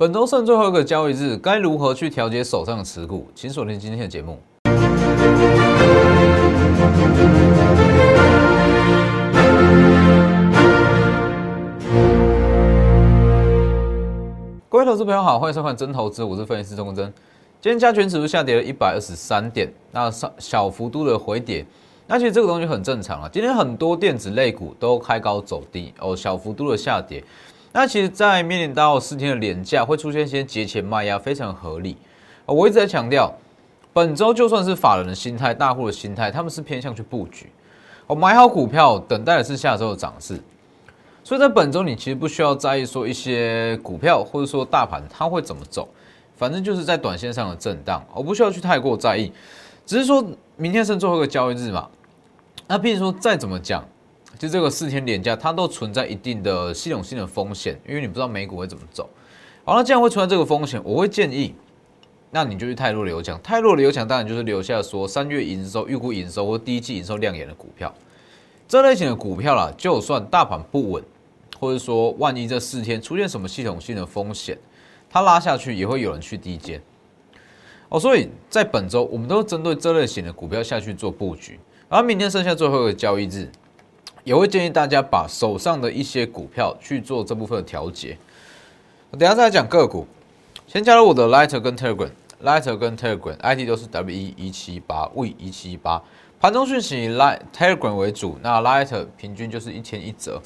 本周剩最后一个交易日，该如何去调节手上的持股？请锁定今天的节目。各位投资朋友好，欢迎收看真投资，我是分析师钟国珍。今天加权指数下跌了一百二十三点，那小小幅度的回跌，那其实这个东西很正常啊。今天很多电子类股都开高走低哦，小幅度的下跌。那其实，在面临到四天的连假，会出现一些节前卖压，非常合理。我一直在强调，本周就算是法人的心态、大户的心态，他们是偏向去布局，我买好股票，等待的是下周的涨势。所以在本周，你其实不需要在意说一些股票或者说大盘它会怎么走，反正就是在短线上的震荡，我不需要去太过在意。只是说明天是最后一个交易日嘛，那譬如说再怎么讲。就这个四天连假，它都存在一定的系统性的风险，因为你不知道美股会怎么走。好，那既然会存在这个风险，我会建议，那你就去泰弱留强。泰弱留强当然就是留下说三月营收、预估营收或第一季营收亮眼的股票。这类型的股票啦，就算大盘不稳，或者说万一这四天出现什么系统性的风险，它拉下去也会有人去低接。哦，所以在本周，我们都针对这类型的股票下去做布局。而明天剩下最后一个交易日。也会建议大家把手上的一些股票去做这部分的调节。我等下再来讲个股，先加入我的 Lighter 跟 Telegram，Lighter 跟 Telegram，ID 都是 W 一一七八 V 一七八，盘中讯息 Light Telegram 为主，那 Lighter 平均就是一天一折，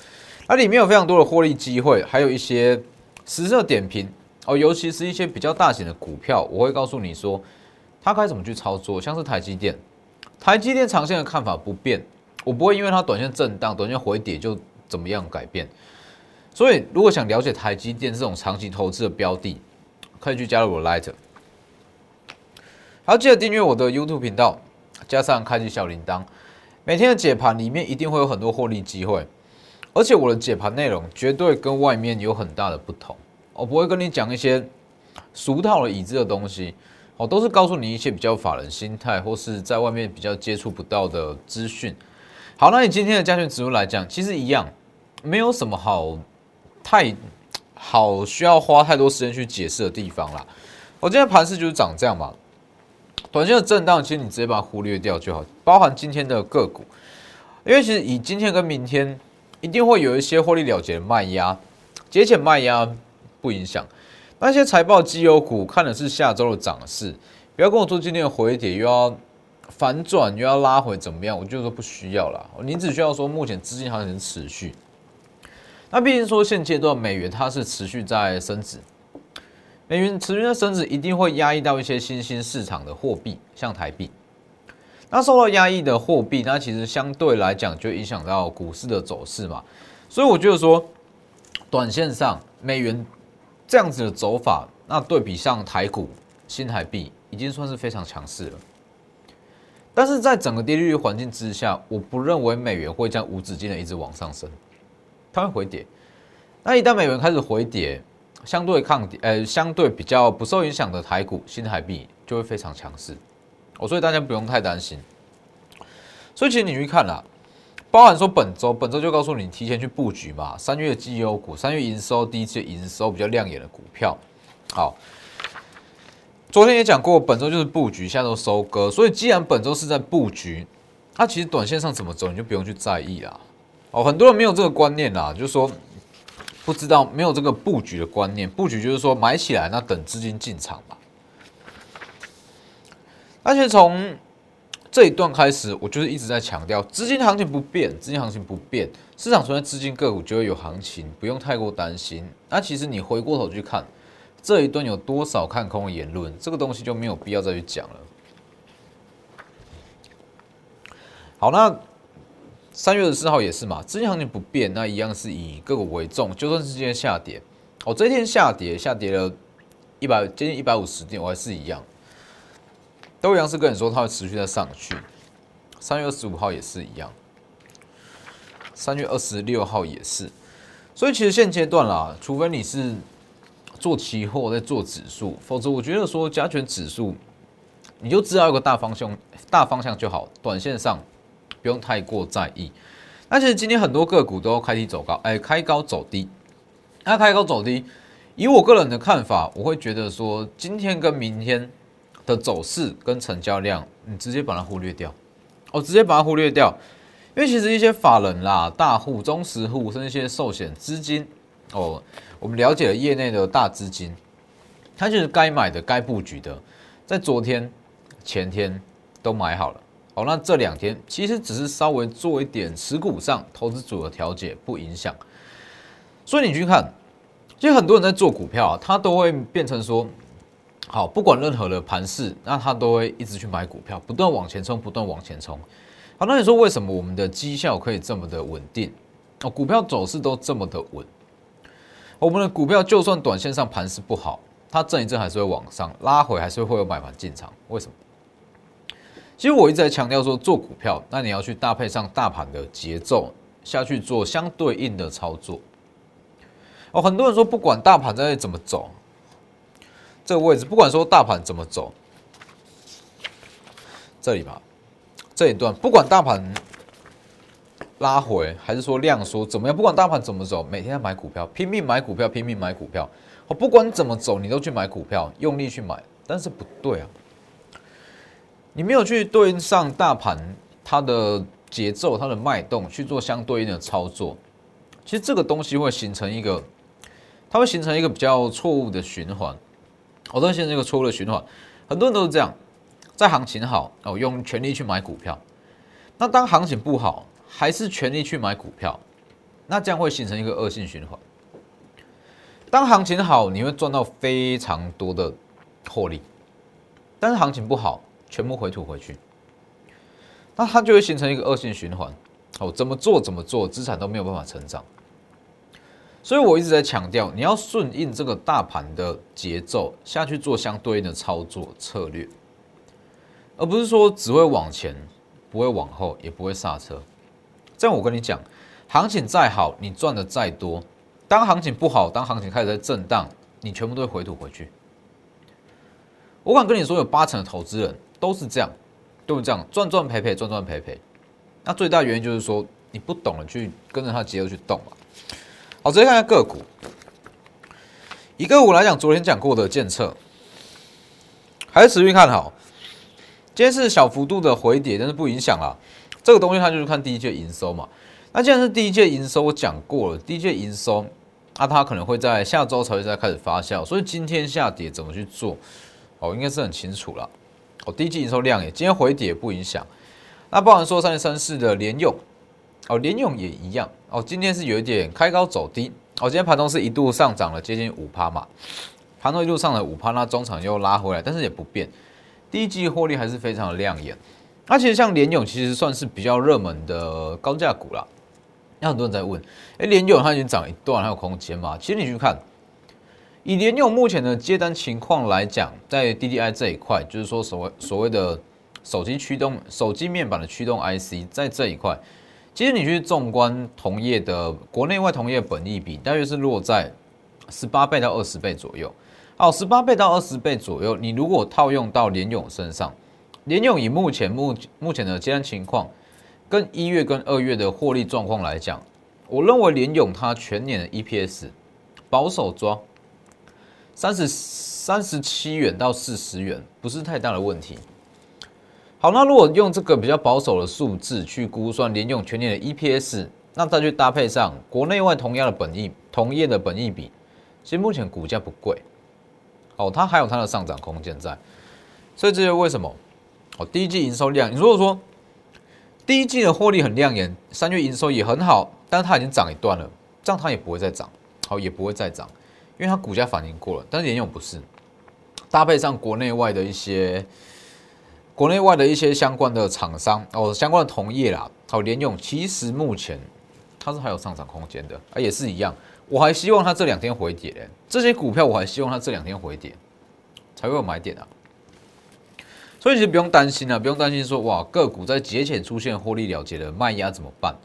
那里面有非常多的获利机会，还有一些实色点评。哦，尤其是一些比较大型的股票，我会告诉你说它该怎么去操作，像是台积电，台积电长线的看法不变。我不会因为它短线震荡、短线回跌就怎么样改变，所以如果想了解台积电这种长期投资的标的，可以去加入我 Light。好，记得订阅我的 YouTube 频道，加上开启小铃铛，每天的解盘里面一定会有很多获利机会，而且我的解盘内容绝对跟外面有很大的不同，我不会跟你讲一些俗套的已知的东西，我都是告诉你一些比较法人心态或是在外面比较接触不到的资讯。好，那你今天的加权指数来讲，其实一样，没有什么好太好需要花太多时间去解释的地方啦。我今天盘势就是长这样嘛，短线的震荡，其实你直接把它忽略掉就好。包含今天的个股，因为其实以今天跟明天，一定会有一些获利了结的卖压，节前卖压不影响。那些财报绩优股看的是下周的涨势，不要跟我说今天的回跌又要。反转又要拉回怎么样？我就说不需要了。你只需要说目前资金行情持续。那毕竟说现阶段美元它是持续在升值，美元持续在升值，一定会压抑到一些新兴市场的货币，像台币。那受到压抑的货币，那其实相对来讲就影响到股市的走势嘛。所以我觉得说，短线上美元这样子的走法，那对比上台股新台币，已经算是非常强势了。但是在整个低利率环境之下，我不认为美元会这样无止境的一直往上升，它会回跌。那一旦美元开始回跌，相对抗跌，呃，相对比较不受影响的台股新台币就会非常强势。哦，所以大家不用太担心。所以其实你去看啦，包含说本周，本周就告诉你提前去布局嘛，三月绩优股，三月营收第一次营收比较亮眼的股票，好。昨天也讲过，本周就是布局，下周收割。所以既然本周是在布局，它其实短线上怎么走，你就不用去在意啦。哦，很多人没有这个观念啦，就是说不知道没有这个布局的观念。布局就是说买起来，那等资金进场嘛。而且从这一段开始，我就是一直在强调，资金行情不变，资金行情不变，市场存在资金个股就会有行情，不用太过担心。那其实你回过头去看。这一段有多少看空的言论？这个东西就没有必要再去讲了。好，那三月十四号也是嘛，资金行情不变，那一样是以个股为重。就算是今天下跌，哦，这一天下跌，下跌了一百接近一百五十点，我还是一样，都一样是跟你说它会持续在上去。三月二十五号也是一样，三月二十六号也是。所以其实现阶段啦，除非你是。做期货在做指数，否则我觉得说加权指数，你就知道一个大方向，大方向就好，短线上不用太过在意。那其实今天很多个股都开低走高，哎，开高走低，那开高走低，以我个人的看法，我会觉得说，今天跟明天的走势跟成交量，你直接把它忽略掉，哦，直接把它忽略掉，因为其实一些法人啦、大户、中实户，甚至一些寿险资金，哦，我们了解了业内的大资金，它就是该买的、该布局的，在昨天、前天都买好了，哦，那这两天其实只是稍微做一点持股上投资组的调节，不影响，所以你去看。其实很多人在做股票啊，他都会变成说，好，不管任何的盘势，那他都会一直去买股票，不断往前冲，不断往前冲。好，那你说为什么我们的绩效可以这么的稳定？哦，股票走势都这么的稳。我们的股票就算短线上盘势不好，它震一震还是会往上拉回，还是会有买盘进场。为什么？其实我一直在强调说，做股票，那你要去搭配上大盘的节奏下去做相对应的操作。哦，很多人说不管大盘在怎么走，这个位置不管说大盘怎么走，这里吧，这一段不管大盘拉回还是说量缩怎么样，不管大盘怎么走，每天要买股票，拼命买股票，拼命买股票。哦，不管怎么走，你都去买股票，用力去买，但是不对啊，你没有去对应上大盘它的节奏、它的脉动去做相对应的操作，其实这个东西会形成一个。它会形成一个比较错误的循环，我都形成一个错误的循环。很多人都是这样，在行情好哦，用全力去买股票；那当行情不好，还是全力去买股票，那这样会形成一个恶性循环。当行情好，你会赚到非常多的获利，但是行情不好，全部回吐回去，那它就会形成一个恶性循环。哦，怎么做怎么做，资产都没有办法成长。所以我一直在强调，你要顺应这个大盘的节奏下去做相对应的操作策略，而不是说只会往前，不会往后，也不会刹车。这样我跟你讲，行情再好，你赚的再多，当行情不好，当行情开始在震荡，你全部都会回吐回去。我敢跟你说，有八成的投资人都是这样，都是这样赚赚赔赔，赚赚赔赔。那最大原因就是说，你不懂得去跟着它节奏去动嘛。好，直接看下个股。以个股来讲，昨天讲过的建测，还是持续看好。今天是小幅度的回跌，但是不影响啊。这个东西它就是看第一届营收嘛。那既然是第一届营收，我讲过了，第一届营收，那它可能会在下周才会再开始发酵。所以今天下跌怎么去做？哦，应该是很清楚了。哦，第一季营收量也今天回跌不影响。那包含说三零三四的联用。哦，联用也一样哦，今天是有一点开高走低哦，今天盘中是一度上涨了接近五趴嘛，盘中一度上了五趴，那中场又拉回来，但是也不变，第一季获利还是非常的亮眼。那其实像联勇其实算是比较热门的高价股啦，那很多人在问，哎，联勇它已经涨一段，还有空间吗？其实你去看，以联勇目前的接单情况来讲，在 DDI 这一块，就是说所谓所谓的手机驱动、手机面板的驱动 IC，在这一块。其实你去纵观同业的国内外同业本益比，大约是落在十八倍到二十倍左右。好，十八倍到二十倍左右，你如果套用到联勇身上，联用以目前目目前的接单情况，跟一月跟二月的获利状况来讲，我认为联用它全年的 EPS 保守抓三十三十七元到四十元，不是太大的问题。好，那如果用这个比较保守的数字去估算联用全年的 EPS，那再去搭配上国内外同样的本益同业的本益比，其实目前股价不贵，哦，它还有它的上涨空间在，所以这就为什么，哦，第一季营收量，你如果说第一季的获利很亮眼，三月营收也很好，但是它已经涨一段了，这样它也不会再涨，好，也不会再涨，因为它股价反应过了，但是联用不是，搭配上国内外的一些。国内外的一些相关的厂商哦，相关的同业啦，好联用，其实目前它是还有上涨空间的啊，也是一样。我还希望它这两天回跌，这些股票我还希望它这两天回跌才会有买点啊。所以其实不用担心啊，不用担心说哇个股在节前出现获利了结的卖压怎么办？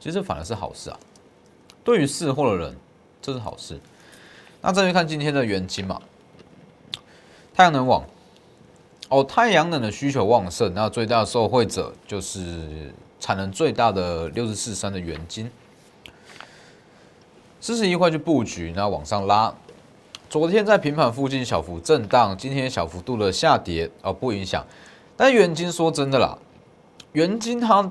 其实反而是好事啊。对于试货的人，这是好事。那再去看今天的元金嘛，太阳能网。哦，太阳能的需求旺盛，那最大的受惠者就是产能最大的六十四三的元金，四十一块去布局，那往上拉，昨天在平盘附近小幅震荡，今天小幅度的下跌哦，不影响。但元金说真的啦，元金它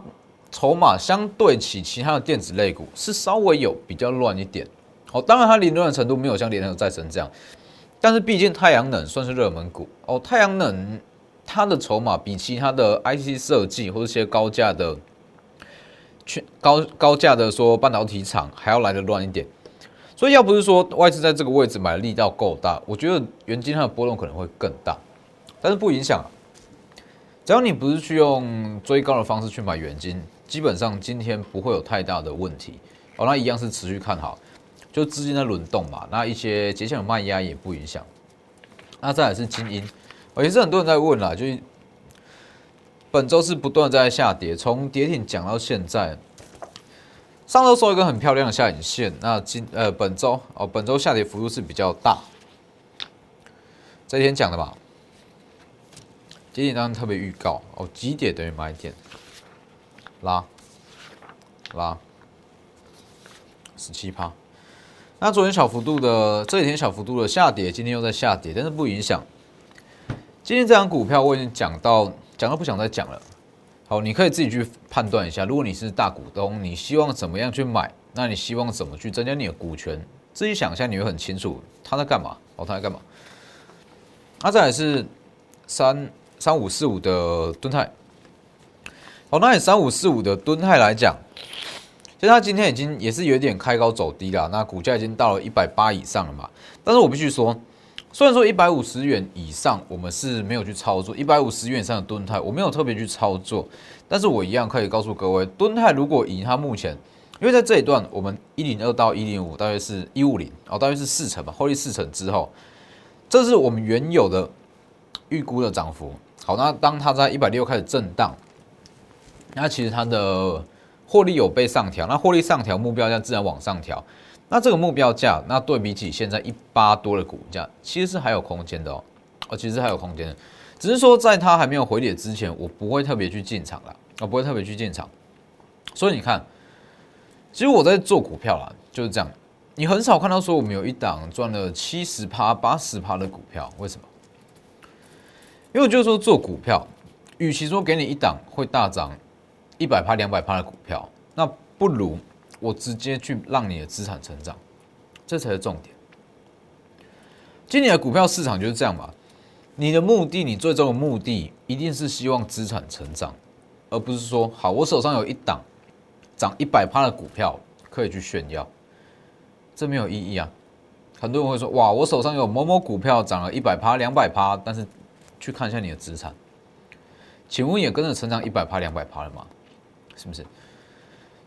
筹码相对起其他的电子类股是稍微有比较乱一点。哦，当然它凌乱的程度没有像联合再生这样，但是毕竟太阳能算是热门股哦，太阳能它的筹码比其他的 IC 设计或者一些高价的。去高高价的说半导体厂还要来的乱一点，所以要不是说外资在这个位置买力道够大，我觉得元金它的波动可能会更大，但是不影响，只要你不是去用追高的方式去买元金，基本上今天不会有太大的问题哦，那一样是持续看好，就资金的轮动嘛，那一些节前的卖压也不影响，那再来是精英，也是很多人在问啦，就是。本周是不断在下跌，从跌停讲到现在，上周收一个很漂亮的下影线。那今呃本周哦，本周下跌幅度是比较大。这天讲的嘛，跌停当然特别预告哦，几点等于买点，拉拉十七趴。那昨天小幅度的这几天小幅度的下跌，今天又在下跌，但是不影响。今天这张股票我已经讲到。讲到不想再讲了，好，你可以自己去判断一下。如果你是大股东，你希望怎么样去买？那你希望怎么去增加你的股权？自己想一下，你会很清楚他在干嘛。哦，他在干嘛？那再来是三三五四五的吨泰。好，那以三五四五的吨泰来讲，其实它今天已经也是有点开高走低了。那股价已经到了一百八以上了嘛？但是我必须说。虽然说一百五十元以上我们是没有去操作，一百五十元以上的吨泰我没有特别去操作，但是我一样可以告诉各位，吨泰如果以它目前，因为在这一段我们一零二到一零五大约是一五零哦，大约是四成吧，获利四成之后，这是我们原有的预估的涨幅。好，那当它在一百六开始震荡，那其实它的获利有被上调，那获利上调目标价自然往上调。那这个目标价，那对比起现在一八多的股价，其实是还有空间的哦，哦，其实还有空间的，只是说在它还没有回跌之前，我不会特别去进场了，我不会特别去进场。所以你看，其实我在做股票啦，就是这样，你很少看到说我们有一档赚了七十趴、八十趴的股票，为什么？因为就是说做股票，与其说给你一档会大涨一百趴、两百趴的股票，那不如。我直接去让你的资产成长，这才是重点。今年的股票市场就是这样嘛，你的目的，你最终的目的一定是希望资产成长，而不是说，好，我手上有一档涨一百趴的股票可以去炫耀，这没有意义啊。很多人会说，哇，我手上有某某股票涨了一百趴、两百趴，但是去看一下你的资产，请问也跟着成长一百趴、两百趴了吗？是不是？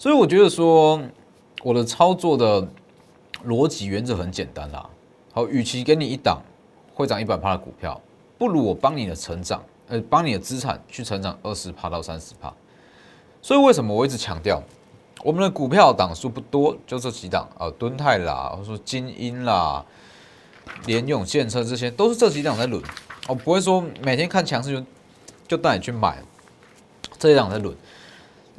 所以我觉得说，我的操作的逻辑原则很简单啦。好，与其给你一档会涨一百趴的股票，不如我帮你的成长，呃，帮你的资产去成长二十趴到三十趴。所以为什么我一直强调，我们的股票档数不多，就这几档啊，敦泰啦，或说金鹰啦、联永建车这些，都是这几档在轮。我不会说每天看强势就就带你去买，这几档在轮。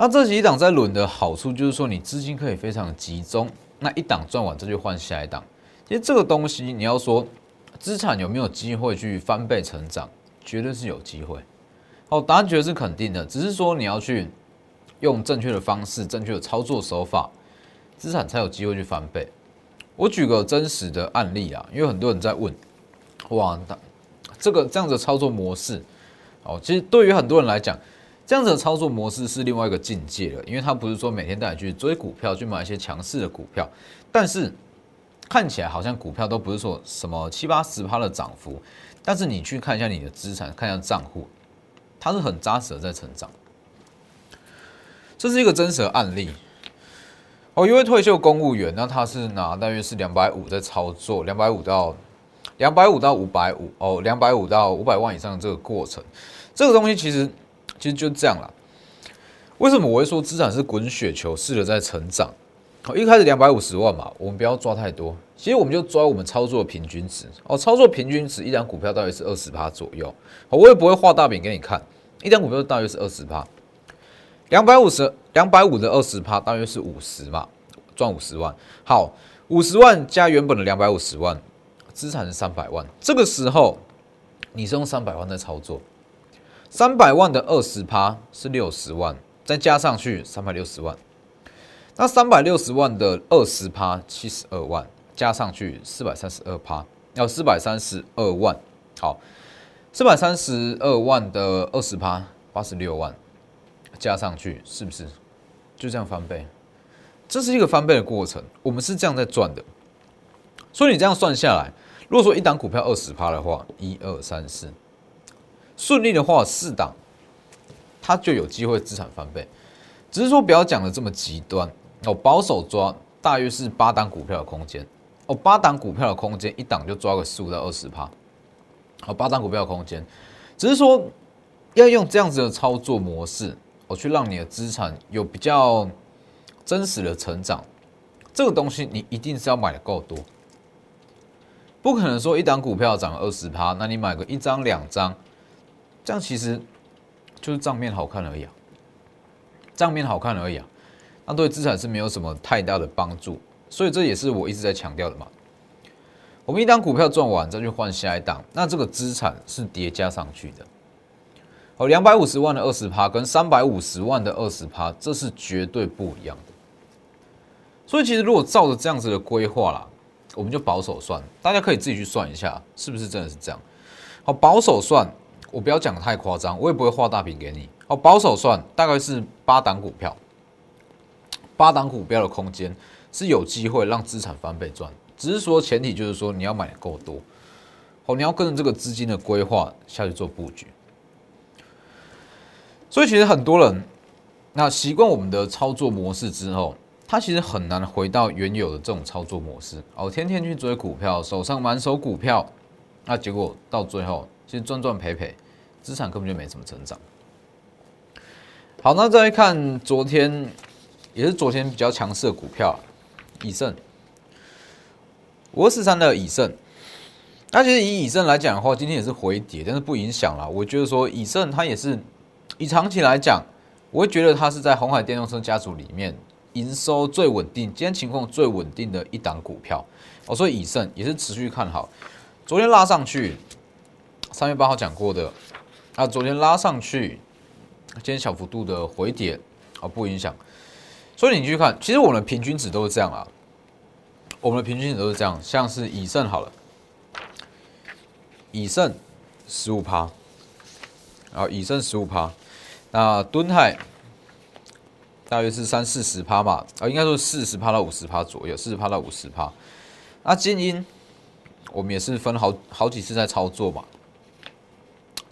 那这几档在轮的好处就是说，你资金可以非常集中，那一档赚完，这就换下一档。其实这个东西，你要说资产有没有机会去翻倍成长，绝对是有机会。哦，答案绝对是肯定的，只是说你要去用正确的方式、正确的操作手法，资产才有机会去翻倍。我举个真实的案例啊，因为很多人在问，哇，这个这样的操作模式，哦，其实对于很多人来讲。这样子的操作模式是另外一个境界了，因为它不是说每天带你去追股票，去买一些强势的股票，但是看起来好像股票都不是说什么七八十趴的涨幅，但是你去看一下你的资产，看一下账户，它是很扎实的在成长。这是一个真实的案例。哦，一位退休公务员，那他是拿大约是两百五在操作，两百五到两百五到五百五哦，两百五到五百万以上的这个过程，这个东西其实。其实就这样了。为什么我会说资产是滚雪球式的在成长？好，一开始两百五十万嘛，我们不要抓太多。其实我们就抓我们操作平均值哦，操作平均值，一张股票大约是二十趴左右。我也不会画大饼给你看，一张股票大约是二十趴，两百五十两百五的二十趴大约是五十嘛，赚五十万。好，五十万加原本的两百五十万，资产是三百万，这个时候你是用三百万在操作，三百万的二十趴是六十万，再加上去三百六十万，那三百六十万的二十趴七十二万，加上去四百三十二趴，要四百三十二万，好，四百三十二万的二十趴八十六万，加上去是不是就这样翻倍？这是一个翻倍的过程，我们是这样在赚的。所以你这样算下来，如果说一档股票二十趴的话，一二三四，顺利的话四档，它就有机会资产翻倍。只是说不要讲的这么极端哦，保守抓大约是八档股票的空间哦，八档股票的空间一档就抓个十五到二十趴，好，八档股票的空间，只是说要用这样子的操作模式，我去让你的资产有比较。真实的成长，这个东西你一定是要买的够多，不可能说一档股票涨二十趴，那你买个一张两张，这样其实就是账面好看而已啊，账面好看而已啊，那对资产是没有什么太大的帮助，所以这也是我一直在强调的嘛。我们一档股票赚完再去换下一档，那这个资产是叠加上去的。哦，两百五十万的二十趴跟三百五十万的二十趴，这是绝对不一样的。所以其实如果照着这样子的规划啦，我们就保守算，大家可以自己去算一下，是不是真的是这样？好，保守算，我不要讲的太夸张，我也不会画大饼给你。好，保守算大概是八档股票，八档股票的空间是有机会让资产翻倍赚，只是说前提就是说你要买的够多，好，你要跟着这个资金的规划下去做布局。所以其实很多人那习惯我们的操作模式之后。他其实很难回到原有的这种操作模式哦，天天去追股票，手上满手股票，那结果到最后其实赚赚赔赔，资产根本就没什么成长。好，那再来看昨天，也是昨天比较强势的股票，以盛，五二四三的以盛。那其实以以盛来讲的话，今天也是回跌，但是不影响啦。我觉得说以盛它也是以长期来讲，我会觉得它是在红海电动车家族里面。营收最稳定，今天情况最稳定的一档股票，哦，所以以盛也是持续看好。昨天拉上去，三月八号讲过的，啊，昨天拉上去，今天小幅度的回跌，啊，不影响。所以你去看，其实我们的平均值都是这样啊，我们的平均值都是这样，像是以盛好了，以盛十五趴，然后以盛十五趴，那敦泰。大约是三四十趴吧，啊，应该说四十趴到五十趴左右，四十趴到五十趴。那精英，我们也是分好好几次在操作嘛，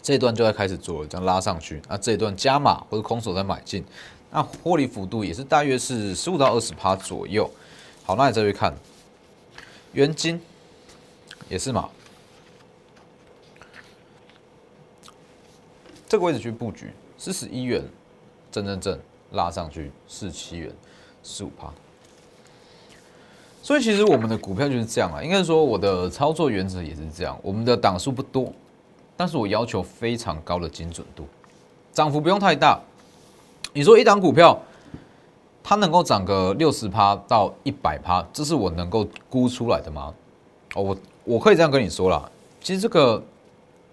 这段就在开始做了，这样拉上去，那这一段加码或者空手在买进，那获利幅度也是大约是十五到二十趴左右。好，那你再去看，元金也是嘛，这个位置去布局四十一元，正正正。拉上去四七元，十五趴。所以其实我们的股票就是这样啊，应该说我的操作原则也是这样。我们的档数不多，但是我要求非常高的精准度，涨幅不用太大。你说一档股票它能够涨个六十趴到一百趴，这是我能够估出来的吗？哦，我我可以这样跟你说啦，其实这个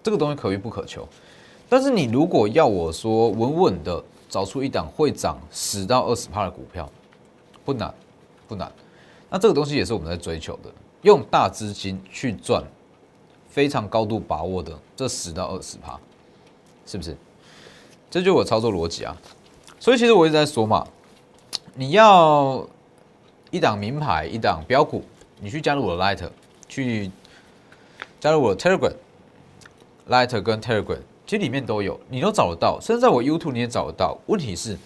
这个东西可遇不可求。但是你如果要我说稳稳的。找出一档会涨十到二十趴的股票，不难，不难。那这个东西也是我们在追求的，用大资金去赚非常高度把握的这十到二十趴，是不是？这就是我操作逻辑啊。所以其实我一直在说嘛，你要一档名牌，一档标股，你去加入我的 Light，去加入我的 Telegram，Light 跟 Telegram。其实里面都有，你都找得到，甚至在我 YouTube 你也找得到。问题是，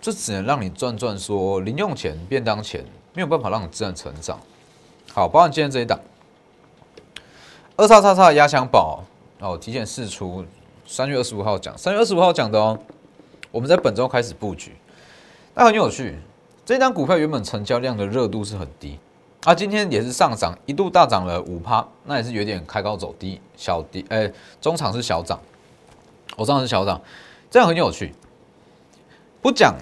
这只能让你赚赚说零用钱、便当钱，没有办法让你自然成长。好，包含今天这一档二叉叉叉压箱宝哦，提前试出，三月二十五号讲，三月二十五号讲的哦。我们在本周开始布局，那很有趣。这张股票原本成交量的热度是很低。啊，今天也是上涨，一度大涨了五趴，那也是有点开高走低，小低，哎，中场是小涨，我上是小涨，这样很有趣。不讲，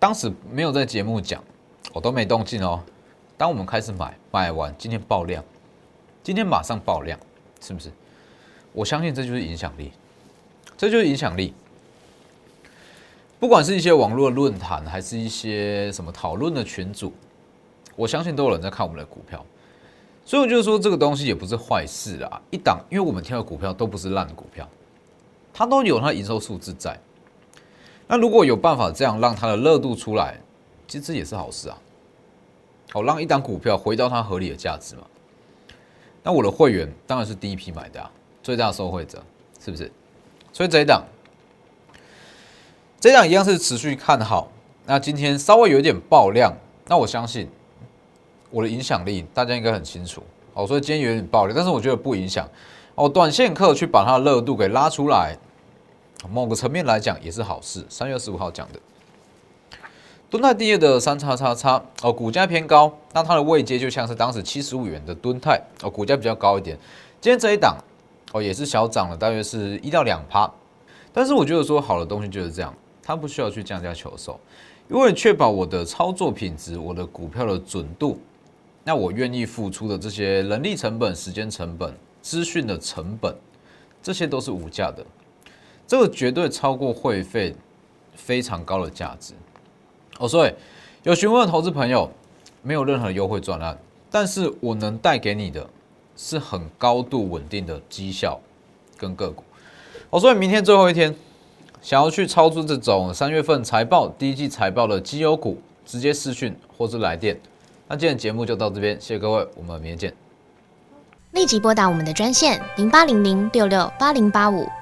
当时没有在节目讲，我都没动静哦。当我们开始买，买完今天爆量，今天马上爆量，是不是？我相信这就是影响力，这就是影响力。不管是一些网络论坛，还是一些什么讨论的群组，我相信都有人在看我们的股票，所以我就说这个东西也不是坏事啊。一档，因为我们挑的股票都不是烂股票，它都有它营收数字在。那如果有办法这样让它的热度出来，其实也是好事啊。好，让一档股票回到它合理的价值嘛。那我的会员当然是第一批买的啊，最大受惠者是不是？所以这一档。这一档一样是持续看好，那今天稍微有点爆量，那我相信我的影响力大家应该很清楚哦，所以今天有点爆量，但是我觉得不影响哦，短线客去把它的热度给拉出来，某个层面来讲也是好事。三月十五号讲的，敦泰第二的三叉叉叉哦，股价偏高，那它的位阶就像是当时七十五元的敦泰哦，股价比较高一点，今天这一档哦也是小涨了，大约是一到两趴，但是我觉得说好的东西就是这样。它不需要去降价求售，因为确保我的操作品质、我的股票的准度，那我愿意付出的这些人力成本、时间成本、资讯的成本，这些都是无价的。这个绝对超过会费非常高的价值。哦，所以有询问的投资朋友，没有任何优惠专案，但是我能带给你的是很高度稳定的绩效跟个股。哦，所以明天最后一天。想要去操作这种三月份财报、第一季财报的绩优股，直接视讯或是来电。那今天节目就到这边，谢谢各位，我们明天见。立即拨打我们的专线零八零零六六八零八五